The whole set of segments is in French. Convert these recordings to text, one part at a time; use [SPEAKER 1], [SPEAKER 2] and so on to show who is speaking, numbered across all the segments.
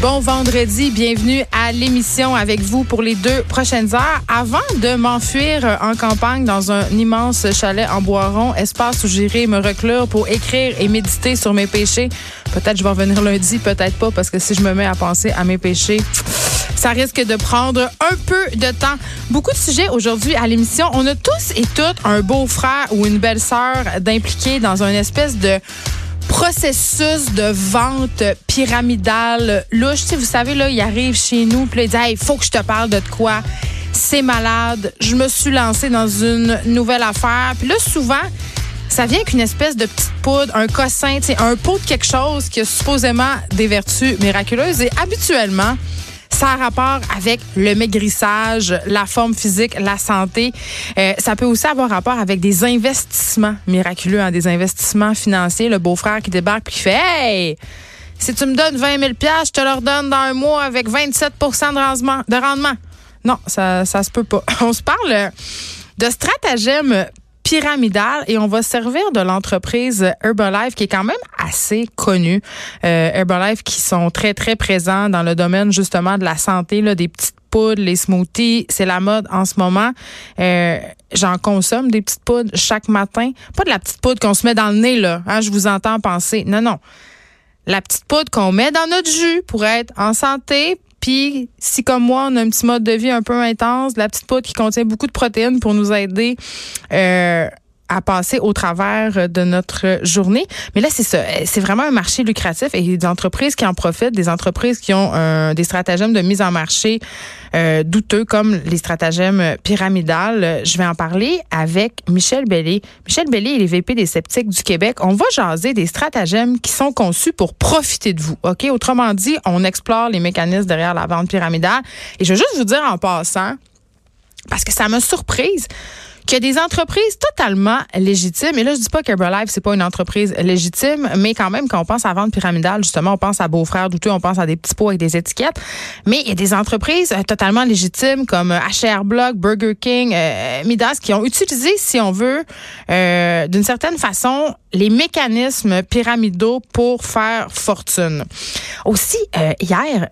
[SPEAKER 1] Bon vendredi, bienvenue à l'émission avec vous pour les deux prochaines heures. Avant de m'enfuir en campagne dans un immense chalet en Boiron, espace où j'irai me reclure pour écrire et méditer sur mes péchés. Peut-être je vais revenir lundi, peut-être pas, parce que si je me mets à penser à mes péchés, ça risque de prendre un peu de temps. Beaucoup de sujets aujourd'hui à l'émission. On a tous et toutes un beau-frère ou une belle-sœur d'impliquer dans une espèce de processus de vente pyramidale louche. Tu vous savez, là, il arrive chez nous, puis il dit il faut que je te parle de quoi? C'est malade. Je me suis lancée dans une nouvelle affaire. Puis là, souvent, ça vient qu'une espèce de petite poudre, un cossin, un pot de quelque chose qui a supposément des vertus miraculeuses. Et habituellement, ça a rapport avec le maigrissage, la forme physique, la santé. Euh, ça peut aussi avoir rapport avec des investissements miraculeux, hein, des investissements financiers. Le beau-frère qui débarque et qui fait Hey! Si tu me donnes 20 000 je te leur donne dans un mois avec 27 de rendement. De rendement. Non, ça, ça se peut pas. On se parle de stratagèmes pyramidal et on va servir de l'entreprise Herbalife qui est quand même assez connue. Euh, Herbalife qui sont très très présents dans le domaine justement de la santé, là, des petites poudres, les smoothies, c'est la mode en ce moment. Euh, J'en consomme des petites poudres chaque matin. Pas de la petite poudre qu'on se met dans le nez là. Hein, je vous entends penser. Non non. La petite poudre qu'on met dans notre jus pour être en santé, puis, si comme moi, on a un petit mode de vie un peu intense, la petite poudre qui contient beaucoup de protéines pour nous aider euh, à passer au travers de notre journée. Mais là, c'est ça. C'est vraiment un marché lucratif et des entreprises qui en profitent, des entreprises qui ont euh, des stratagèmes de mise en marché euh, douteux comme les stratagèmes pyramidales. Je vais en parler avec Michel Bellé. Michel Bellé il est VP des sceptiques du Québec. On va jaser des stratagèmes qui sont conçus pour profiter de vous. OK? Autrement dit, on explore les mécanismes derrière la vente pyramidale. Et je veux juste vous dire en passant, parce que ça m'a surprise qu'il y a des entreprises totalement légitimes. Et là, je dis pas qu'Herbalife, c'est pas une entreprise légitime, mais quand même, quand on pense à vente pyramidale, justement, on pense à Beau-Frère Douteux, on pense à des petits pots avec des étiquettes. Mais il y a des entreprises euh, totalement légitimes comme HR Block, Burger King, euh, Midas, qui ont utilisé, si on veut, euh, d'une certaine façon, les mécanismes pyramidaux pour faire fortune. Aussi, euh, hier,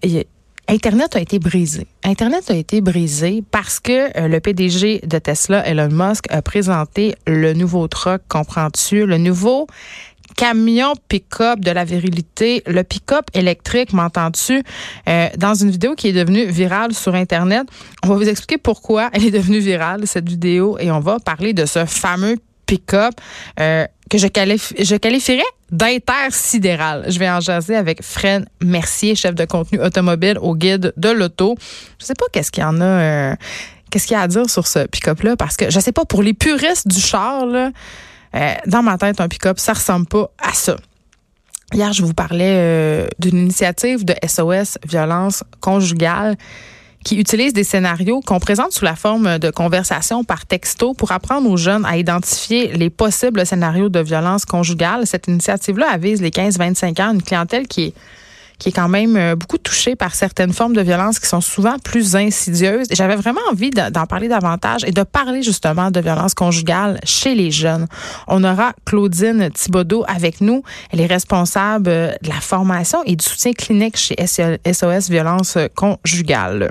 [SPEAKER 1] Internet a été brisé. Internet a été brisé parce que euh, le PDG de Tesla, Elon Musk, a présenté le nouveau truck, comprends-tu, le nouveau camion pick-up de la virilité, le pick-up électrique, m'entends-tu, euh, dans une vidéo qui est devenue virale sur Internet. On va vous expliquer pourquoi elle est devenue virale, cette vidéo, et on va parler de ce fameux pick-up euh, que je, je qualifierais d'intersidéral. Je vais en jaser avec Fred Mercier, chef de contenu automobile au guide de l'auto. Je sais pas qu'est-ce qu'il y en a... Euh, qu'est-ce qu'il y a à dire sur ce pick-up-là? Parce que je sais pas, pour les puristes du char, là, euh, dans ma tête, un pick-up, ça ressemble pas à ça. Hier, je vous parlais d'une initiative de SOS violence conjugale qui utilise des scénarios qu'on présente sous la forme de conversation par texto pour apprendre aux jeunes à identifier les possibles scénarios de violence conjugale. Cette initiative-là avise les 15-25 ans, une clientèle qui est qui est quand même euh, beaucoup touché par certaines formes de violence qui sont souvent plus insidieuses. J'avais vraiment envie d'en parler davantage et de parler justement de violence conjugale chez les jeunes. On aura Claudine Thibodeau avec nous. Elle est responsable de la formation et du soutien clinique chez SOS Violence Conjugale.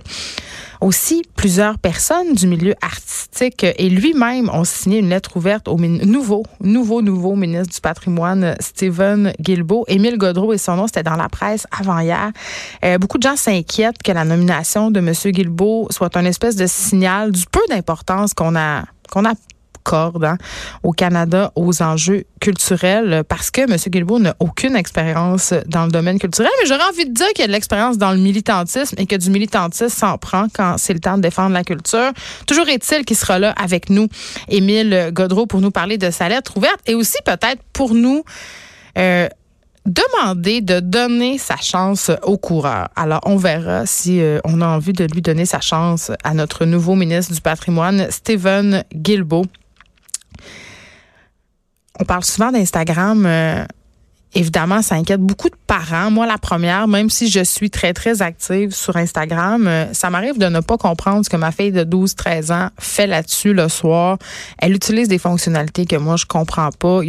[SPEAKER 1] Aussi, plusieurs personnes du milieu artistique et lui-même ont signé une lettre ouverte au nouveau, nouveau, nouveau ministre du patrimoine, Stephen Guilbeault. Émile Godreau et son nom, c'était dans la presse avant-hier. Euh, beaucoup de gens s'inquiètent que la nomination de M. Guilbeault soit un espèce de signal du peu d'importance qu'on a qu'on a hein, au Canada aux enjeux culturels parce que M. Guilbeault n'a aucune expérience dans le domaine culturel, mais j'aurais envie de dire qu'il y a de l'expérience dans le militantisme et que du militantisme s'en prend quand c'est le temps de défendre la culture. Toujours est-il qu'il sera là avec nous, Émile Godreau, pour nous parler de sa lettre ouverte et aussi peut-être pour nous euh, demander de donner sa chance au coureur. Alors, on verra si euh, on a envie de lui donner sa chance à notre nouveau ministre du patrimoine, Stephen Guilbeault. On parle souvent d'Instagram. Euh, évidemment, ça inquiète beaucoup de parents. Moi, la première, même si je suis très, très active sur Instagram, euh, ça m'arrive de ne pas comprendre ce que ma fille de 12, 13 ans fait là-dessus le soir. Elle utilise des fonctionnalités que moi, je comprends pas.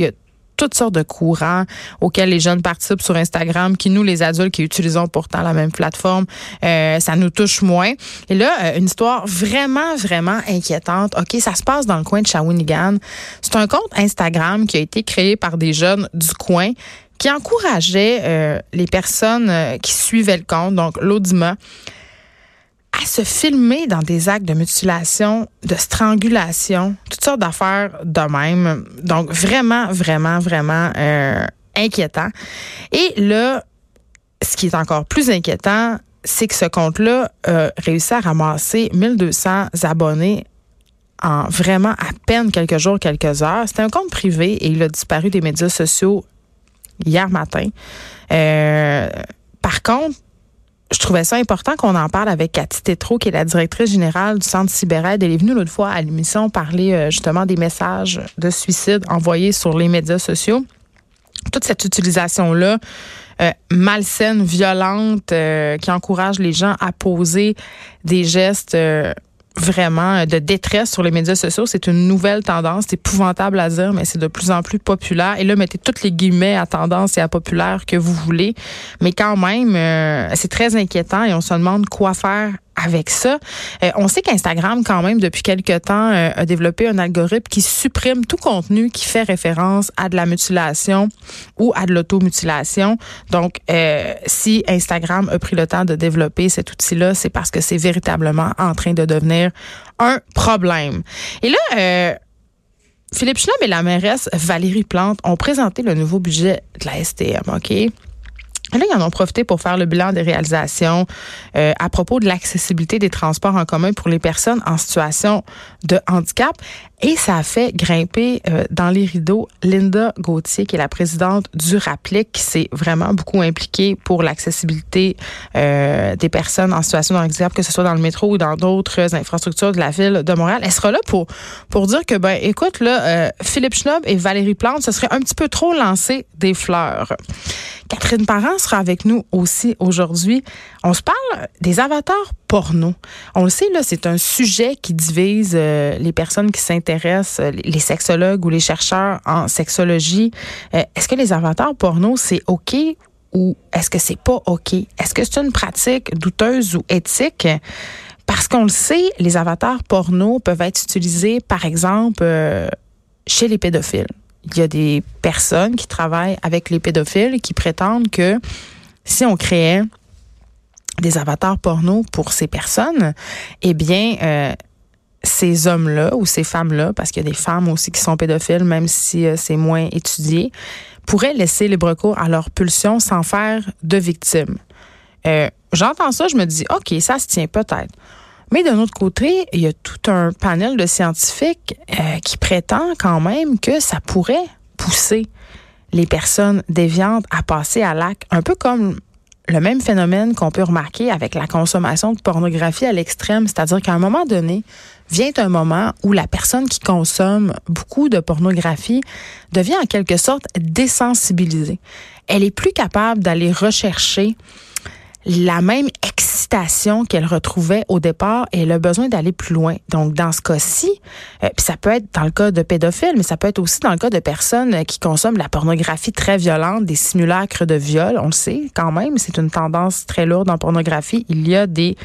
[SPEAKER 1] Toutes sortes de courants auxquels les jeunes participent sur Instagram, qui nous, les adultes qui utilisons pourtant la même plateforme, euh, ça nous touche moins. Et là, euh, une histoire vraiment, vraiment inquiétante. OK, ça se passe dans le coin de Shawinigan. C'est un compte Instagram qui a été créé par des jeunes du coin qui encourageait euh, les personnes qui suivaient le compte, donc l'audima, à se filmer dans des actes de mutilation, de strangulation, toutes sortes d'affaires de même. Donc vraiment, vraiment, vraiment euh, inquiétant. Et là, ce qui est encore plus inquiétant, c'est que ce compte-là a réussi à ramasser 1200 abonnés en vraiment à peine quelques jours, quelques heures. C'était un compte privé et il a disparu des médias sociaux hier matin. Euh, par contre, je trouvais ça important qu'on en parle avec Cathy Tétrault, qui est la directrice générale du Centre Cyber-Aide. Elle est venue l'autre fois à l'émission parler euh, justement des messages de suicide envoyés sur les médias sociaux. Toute cette utilisation-là, euh, malsaine, violente, euh, qui encourage les gens à poser des gestes vraiment de détresse sur les médias sociaux. C'est une nouvelle tendance. C'est épouvantable à dire, mais c'est de plus en plus populaire. Et là, mettez toutes les guillemets à tendance et à populaire que vous voulez. Mais quand même, euh, c'est très inquiétant et on se demande quoi faire avec ça. Euh, on sait qu'Instagram, quand même, depuis quelque temps, euh, a développé un algorithme qui supprime tout contenu qui fait référence à de la mutilation ou à de l'automutilation. Donc, euh, si Instagram a pris le temps de développer cet outil-là, c'est parce que c'est véritablement en train de devenir un problème. Et là, Philippe Schnob et la mairesse Valérie Plante ont présenté le nouveau budget de la STM, OK? Là, ils en ont profité pour faire le bilan des réalisations euh, à propos de l'accessibilité des transports en commun pour les personnes en situation de handicap. Et ça a fait grimper euh, dans les rideaux Linda Gauthier, qui est la présidente du RAPLIC, qui s'est vraiment beaucoup impliquée pour l'accessibilité euh, des personnes en situation de handicap, que ce soit dans le métro ou dans d'autres infrastructures de la ville de Montréal. Elle sera là pour pour dire que, ben, écoute, là, Philippe Schnob et Valérie Plante, ce serait un petit peu trop lancer des fleurs. Catherine Parent sera avec nous aussi aujourd'hui. On se parle des avatars porno. On le sait, là, c'est un sujet qui divise euh, les personnes qui s'intéressent, euh, les sexologues ou les chercheurs en sexologie. Euh, est-ce que les avatars porno, c'est OK ou est-ce que c'est pas OK? Est-ce que c'est une pratique douteuse ou éthique? Parce qu'on le sait, les avatars porno peuvent être utilisés, par exemple, chez les pédophiles il y a des personnes qui travaillent avec les pédophiles qui prétendent que si on créait des avatars porno pour ces personnes, eh bien, euh, ces hommes-là ou ces femmes-là, parce qu'il y a des femmes aussi qui sont pédophiles, même si euh, c'est moins étudié, pourraient laisser libre cours à leur pulsion sans faire de victimes. Euh, J'entends ça, je me dis, OK, ça se tient peut-être. Mais d'un autre côté, il y a tout un panel de scientifiques euh, qui prétend quand même que ça pourrait pousser les personnes déviantes à passer à l'acte, un peu comme le même phénomène qu'on peut remarquer avec la consommation de pornographie à l'extrême, c'est-à-dire qu'à un moment donné, vient un moment où la personne qui consomme beaucoup de pornographie devient en quelque sorte désensibilisée. Elle est plus capable d'aller rechercher la même excitation qu'elle retrouvait au départ et a besoin d'aller plus loin. Donc, dans ce cas-ci, euh, puis ça peut être dans le cas de pédophiles, mais ça peut être aussi dans le cas de personnes qui consomment la pornographie très violente, des simulacres de viol. On le sait quand même, c'est une tendance très lourde en pornographie. Il y a des,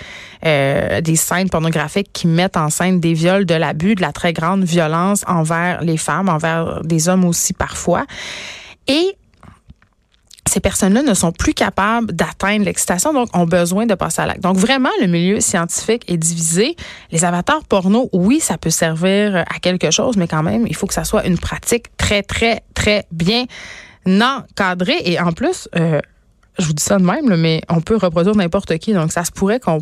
[SPEAKER 1] euh, des scènes pornographiques qui mettent en scène des viols, de l'abus, de la très grande violence envers les femmes, envers des hommes aussi parfois. Et ces personnes-là ne sont plus capables d'atteindre l'excitation, donc ont besoin de passer à l'acte. Donc vraiment, le milieu scientifique est divisé. Les avatars porno, oui, ça peut servir à quelque chose, mais quand même, il faut que ça soit une pratique très, très, très bien encadrée. Et en plus, euh, je vous dis ça de même, mais on peut reproduire n'importe qui. Donc, ça se pourrait qu'on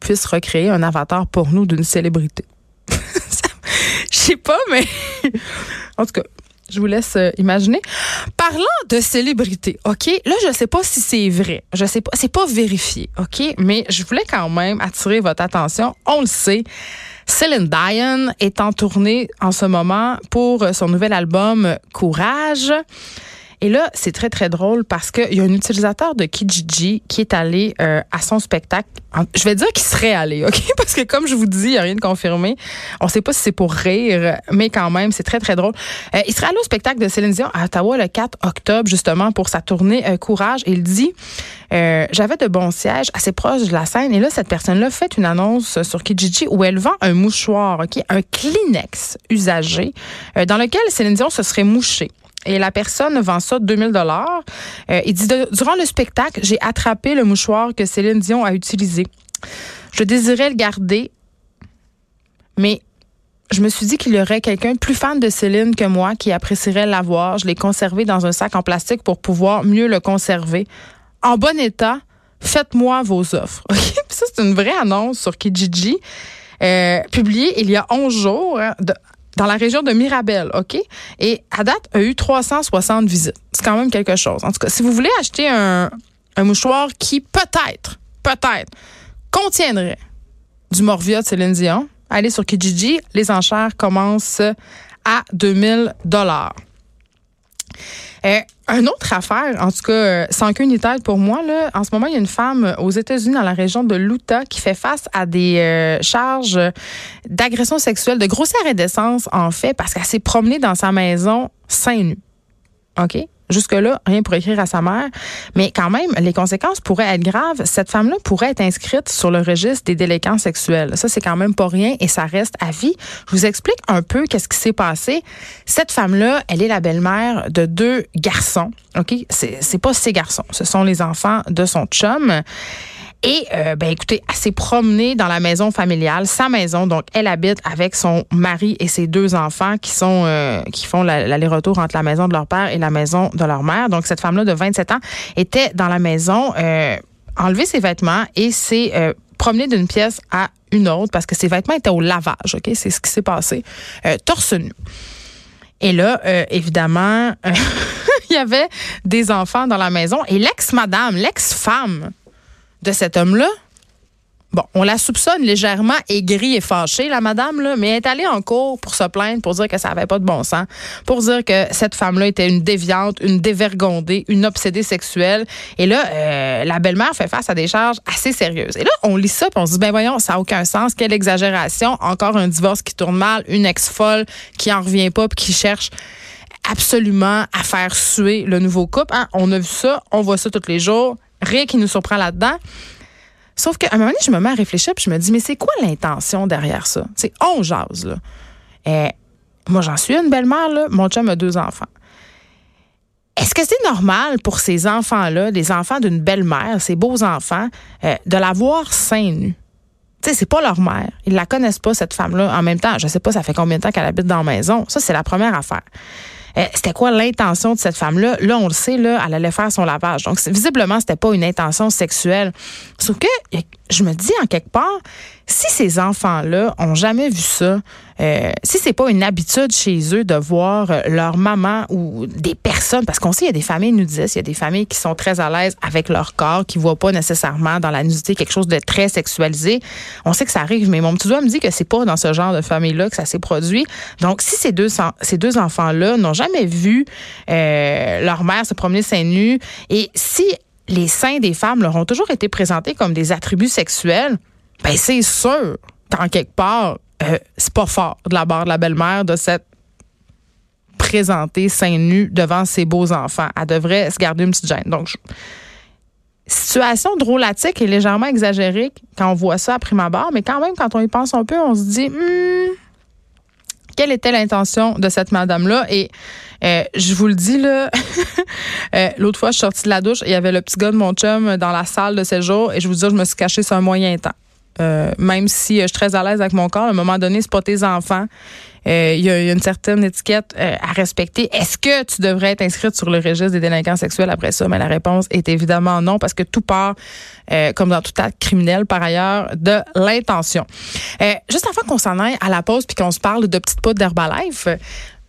[SPEAKER 1] puisse recréer un avatar porno d'une célébrité. Je sais pas, mais en tout cas, je vous laisse euh, imaginer. Parlant de célébrité, OK? Là, je sais pas si c'est vrai. Je sais pas, c'est pas vérifié, OK? Mais je voulais quand même attirer votre attention. On le sait. Céline Dion est en tournée en ce moment pour son nouvel album Courage. Et là, c'est très, très drôle parce qu'il y a un utilisateur de Kijiji qui est allé euh, à son spectacle. Je vais dire qu'il serait allé, OK? Parce que comme je vous dis, il n'y a rien de confirmé. On ne sait pas si c'est pour rire, mais quand même, c'est très, très drôle. Euh, il serait allé au spectacle de Céline Dion à Ottawa le 4 octobre, justement, pour sa tournée euh, Courage. Il dit, j'avais de bons sièges assez proches de la scène. Et là, cette personne-là fait une annonce sur Kijiji où elle vend un mouchoir, OK? Un Kleenex usagé dans lequel Céline Dion se serait mouchée. Et la personne vend ça 2000 dollars. Euh, il dit durant le spectacle, j'ai attrapé le mouchoir que Céline Dion a utilisé. Je désirais le garder, mais je me suis dit qu'il y aurait quelqu'un plus fan de Céline que moi qui apprécierait l'avoir. Je l'ai conservé dans un sac en plastique pour pouvoir mieux le conserver. En bon état, faites-moi vos offres. ça, c'est une vraie annonce sur Kijiji. Euh, publiée il y a 11 jours, hein, dans la région de Mirabel, OK? Et à date, a eu 360 visites. C'est quand même quelque chose. En tout cas, si vous voulez acheter un, mouchoir qui peut-être, peut-être, contiendrait du Morvia de Céline Dion, allez sur Kijiji. Les enchères commencent à 2000 dollars. Euh, une autre affaire, en tout cas, euh, sans queue ni tête pour moi, là, en ce moment, il y a une femme aux États-Unis, dans la région de l'Utah, qui fait face à des euh, charges d'agression sexuelle, de grossière indécence, en fait, parce qu'elle s'est promenée dans sa maison seins nus. OK? Jusque-là, rien pour écrire à sa mère. Mais quand même, les conséquences pourraient être graves. Cette femme-là pourrait être inscrite sur le registre des délinquants sexuels. Ça, c'est quand même pas rien et ça reste à vie. Je vous explique un peu qu'est-ce qui s'est passé. Cette femme-là, elle est la belle-mère de deux garçons. OK? C'est pas ses garçons. Ce sont les enfants de son chum. Et euh, ben écoutez, elle s'est promenée dans la maison familiale, sa maison. Donc, elle habite avec son mari et ses deux enfants qui sont euh, qui font l'aller-retour entre la maison de leur père et la maison de leur mère. Donc, cette femme-là de 27 ans était dans la maison, euh, enlevé ses vêtements et s'est euh, promenée d'une pièce à une autre parce que ses vêtements étaient au lavage. Ok, c'est ce qui s'est passé. Euh, torse nu. Et là, évidemment, il y avait des enfants dans la maison et l'ex-madame, l'ex-femme de cet homme-là, Bon, on la soupçonne légèrement aigrie et fâchée, la madame, là, mais elle est allée en cours pour se plaindre, pour dire que ça n'avait pas de bon sens, pour dire que cette femme-là était une déviante, une dévergondée, une obsédée sexuelle. Et là, euh, la belle-mère fait face à des charges assez sérieuses. Et là, on lit ça, puis on se dit, ben voyons, ça n'a aucun sens, quelle exagération, encore un divorce qui tourne mal, une ex-folle qui en revient pas, puis qui cherche absolument à faire suer le nouveau couple. Hein? On a vu ça, on voit ça tous les jours rien qui nous surprend là-dedans. Sauf qu'à un moment donné, je me mets à réfléchir puis je me dis, mais c'est quoi l'intention derrière ça? C'est on jase, eh, moi, j'en suis une belle-mère, là. Mon chum a deux enfants. Est-ce que c'est normal pour ces enfants-là, les enfants d'une belle-mère, ces beaux enfants, euh, de la voir seins nus? Tu sais, c'est pas leur mère. Ils la connaissent pas, cette femme-là. En même temps, je sais pas, ça fait combien de temps qu'elle habite dans la maison. Ça, c'est la première affaire. Euh, c'était quoi l'intention de cette femme-là? Là, on le sait, là, elle allait faire son lavage. Donc, visiblement, c'était pas une intention sexuelle. Sauf que je me dis en quelque part, si ces enfants-là ont jamais vu ça, euh, si c'est pas une habitude chez eux de voir euh, leur maman ou des personnes, parce qu'on sait il y a des familles nudistes, il y a des familles qui sont très à l'aise avec leur corps, qui voient pas nécessairement dans la nudité quelque chose de très sexualisé. On sait que ça arrive, mais mon petit doigt me dit que c'est pas dans ce genre de famille-là que ça s'est produit. Donc, si ces deux ces deux enfants-là n'ont jamais vu euh, leur mère se promener seins nus, et si les seins des femmes leur ont toujours été présentés comme des attributs sexuels, ben c'est sûr qu'en quelque part, euh, c'est pas fort de la part de la belle-mère de s'être présentée seins nus devant ses beaux enfants. Elle devrait se garder une petite gêne. Donc, situation drôlatique et légèrement exagérée quand on voit ça à prime abord, mais quand même, quand on y pense un peu, on se dit, hmm, quelle était l'intention de cette madame-là? Et euh, je vous le dis, là, euh, l'autre fois, je suis sortie de la douche, il y avait le petit gars de mon chum dans la salle de séjour et je vous dis, je me suis cachée sur un moyen temps. Euh, même si je suis très à l'aise avec mon corps, à un moment donné, c'est pas tes enfants. Il y, a une certaine étiquette à respecter. Est-ce que tu devrais être inscrite sur le registre des délinquants sexuels après ça? Mais la réponse est évidemment non, parce que tout part, comme dans tout acte criminel par ailleurs, de l'intention. juste avant qu'on s'en aille à la pause puis qu'on se parle de petites poudres d'Herbalife,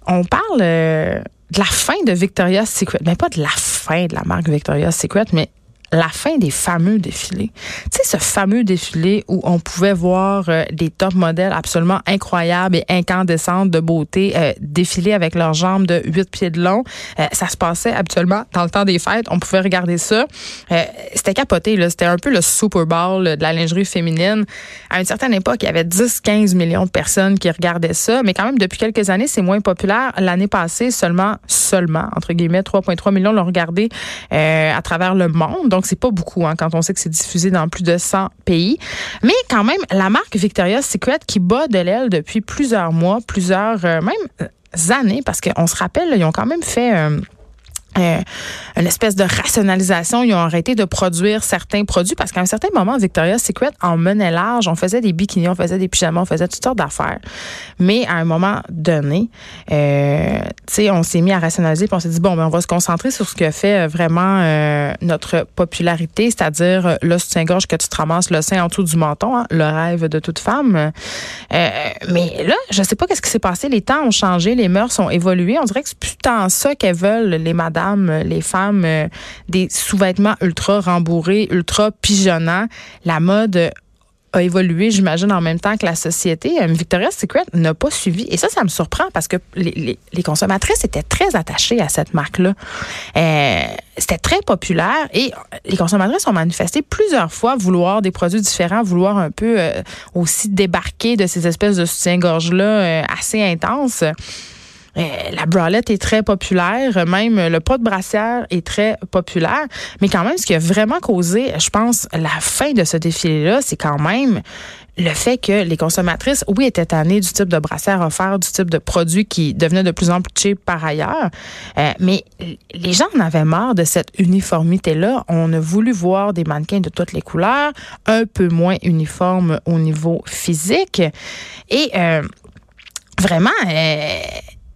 [SPEAKER 1] on parle euh, de la fin de Victoria's Secret. Mais pas de la fin de la marque Victoria's Secret, mais la fin des fameux défilés. Tu sais, ce fameux défilé où on pouvait voir euh, des top modèles absolument incroyables et incandescentes de beauté euh, défiler avec leurs jambes de 8 pieds de long. Euh, ça se passait habituellement dans le temps des fêtes. On pouvait regarder ça. C'était capoté. C'était un peu le Super Bowl de la lingerie féminine. À une certaine époque, il y avait 10-15 millions de personnes qui regardaient ça. Mais quand même, depuis quelques années, c'est moins populaire. L'année passée, seulement, seulement, entre guillemets, 3,3 millions l'ont regardé à travers le monde. Donc, c'est pas beaucoup hein, quand on sait que c'est diffusé dans plus de 100 pays. Mais quand même, la marque Victoria's Secret qui bat de l'aile depuis plusieurs mois, plusieurs euh, même euh, années, parce qu'on se rappelle, ils ont quand même fait... Euh, euh, une espèce de rationalisation. Ils ont arrêté de produire certains produits parce qu'à un certain moment, Victoria's Secret en menait large. On faisait des bikinis, on faisait des pyjamas, on faisait toutes sortes d'affaires. Mais à un moment donné, euh, on s'est mis à rationaliser puis on s'est dit bon, ben on va se concentrer sur ce que fait vraiment euh, notre popularité, c'est-à-dire euh, le soutien-gorge que tu te ramasses le sein en dessous du menton, hein, le rêve de toute femme. mais là, je sais pas qu'est-ce qui s'est passé. Les temps ont changé, les mœurs ont évolué. On dirait que c'est plus tant ça qu'elles veulent les madames les femmes, euh, des sous-vêtements ultra rembourrés, ultra pigeonnants. La mode a évolué, j'imagine, en même temps que la société. Euh, Victoria's Secret n'a pas suivi. Et ça, ça me surprend parce que les, consommatrices étaient très attachées à cette marque-là. Euh, c'était très populaire et les consommatrices ont manifesté plusieurs fois vouloir des produits différents, vouloir un peu aussi débarquer de ces espèces de soutien-gorge-là assez intenses. Euh, la bralette est très populaire, même le pot de brassière est très populaire. Mais quand même, ce qui a vraiment causé, je pense, la fin de ce défilé-là, c'est quand même le fait que les consommatrices, oui, étaient tannées du type de brassière offert, du type de produit qui devenait de plus en plus cheap par ailleurs, euh, mais les gens en avaient marre de cette uniformité-là. On a voulu voir des mannequins de toutes les couleurs, un peu moins uniformes au niveau physique. Et euh, vraiment,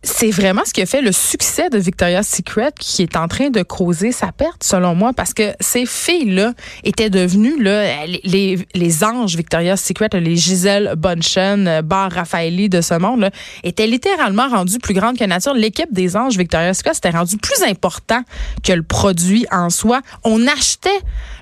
[SPEAKER 1] c'est vraiment ce qui a fait le succès de Victoria's Secret qui est en train de causer sa perte, selon moi, parce que ces filles-là étaient devenues là, les, les anges Victoria's Secret, les Gisèle Bunchen, Bar Raffaelli de ce monde, là, étaient littéralement rendues plus grandes que nature. L'équipe des anges Victoria's Secret s'était rendue plus important que le produit en soi. On achetait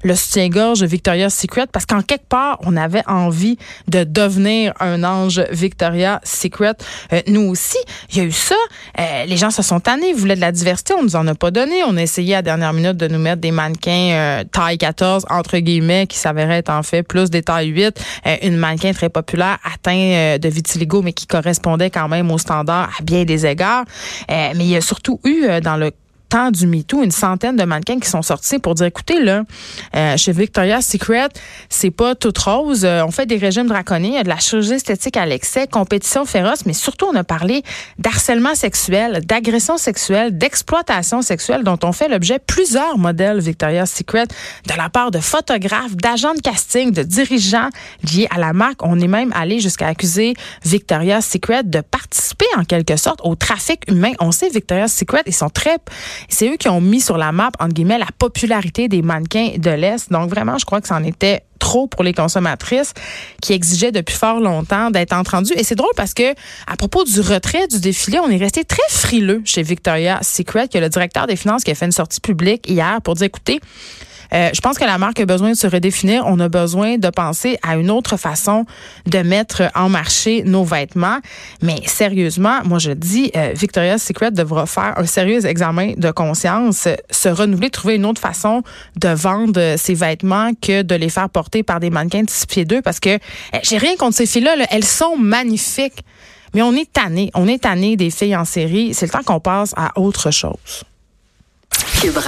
[SPEAKER 1] le soutien-gorge Victoria's Secret parce qu'en quelque part, on avait envie de devenir un ange Victoria's Secret. Euh, nous aussi, il y a eu ça. Euh, les gens se sont tannés, ils voulaient de la diversité, on nous en a pas donné. On a essayé à la dernière minute de nous mettre des mannequins euh, taille 14, entre guillemets, qui s'avéraient être en fait plus des tailles 8. Euh, une mannequin très populaire atteint de vitiligo, mais qui correspondait quand même aux standards à bien des égards. mais il y a surtout eu dans le du MeToo, une centaine de mannequins qui sont sortis pour dire, écoutez, là, euh, chez Victoria's Secret, c'est pas toute rose. Euh, on fait des régimes draconiens, il y a de la chirurgie esthétique à l'excès, compétition féroce, mais surtout, on a parlé d'harcèlement sexuel, d'agression sexuelle, d'exploitation sexuelle dont on fait l'objet plusieurs modèles Victoria's Secret de la part de photographes, d'agents de casting, de dirigeants liés à la marque. On est même allé jusqu'à accuser Victoria's Secret de participer en quelque sorte au trafic humain. On sait Victoria's Secret, ils sont très c'est eux qui ont mis sur la map, entre guillemets, la popularité des mannequins de l'Est. Donc vraiment, je crois que c'en était trop pour les consommatrices qui exigeaient depuis fort longtemps d'être entendues. Et c'est drôle parce que à propos du retrait du défilé, on est resté très frileux chez Victoria's Secret, que le directeur des finances qui a fait une sortie publique hier pour dire, écoutez, euh, je pense que la marque a besoin de se redéfinir. On a besoin de penser à une autre façon de mettre en marché nos vêtements. Mais sérieusement, moi je dis, euh, Victoria's Secret devra faire un sérieux examen de conscience, se renouveler, trouver une autre façon de vendre ses vêtements que de les faire porter par des mannequins de 6 pieds 2 parce que euh, j'ai rien contre ces filles-là. Elles sont magnifiques. Mais on est tanné. On est tanné des filles en série. C'est le temps qu'on passe à autre chose.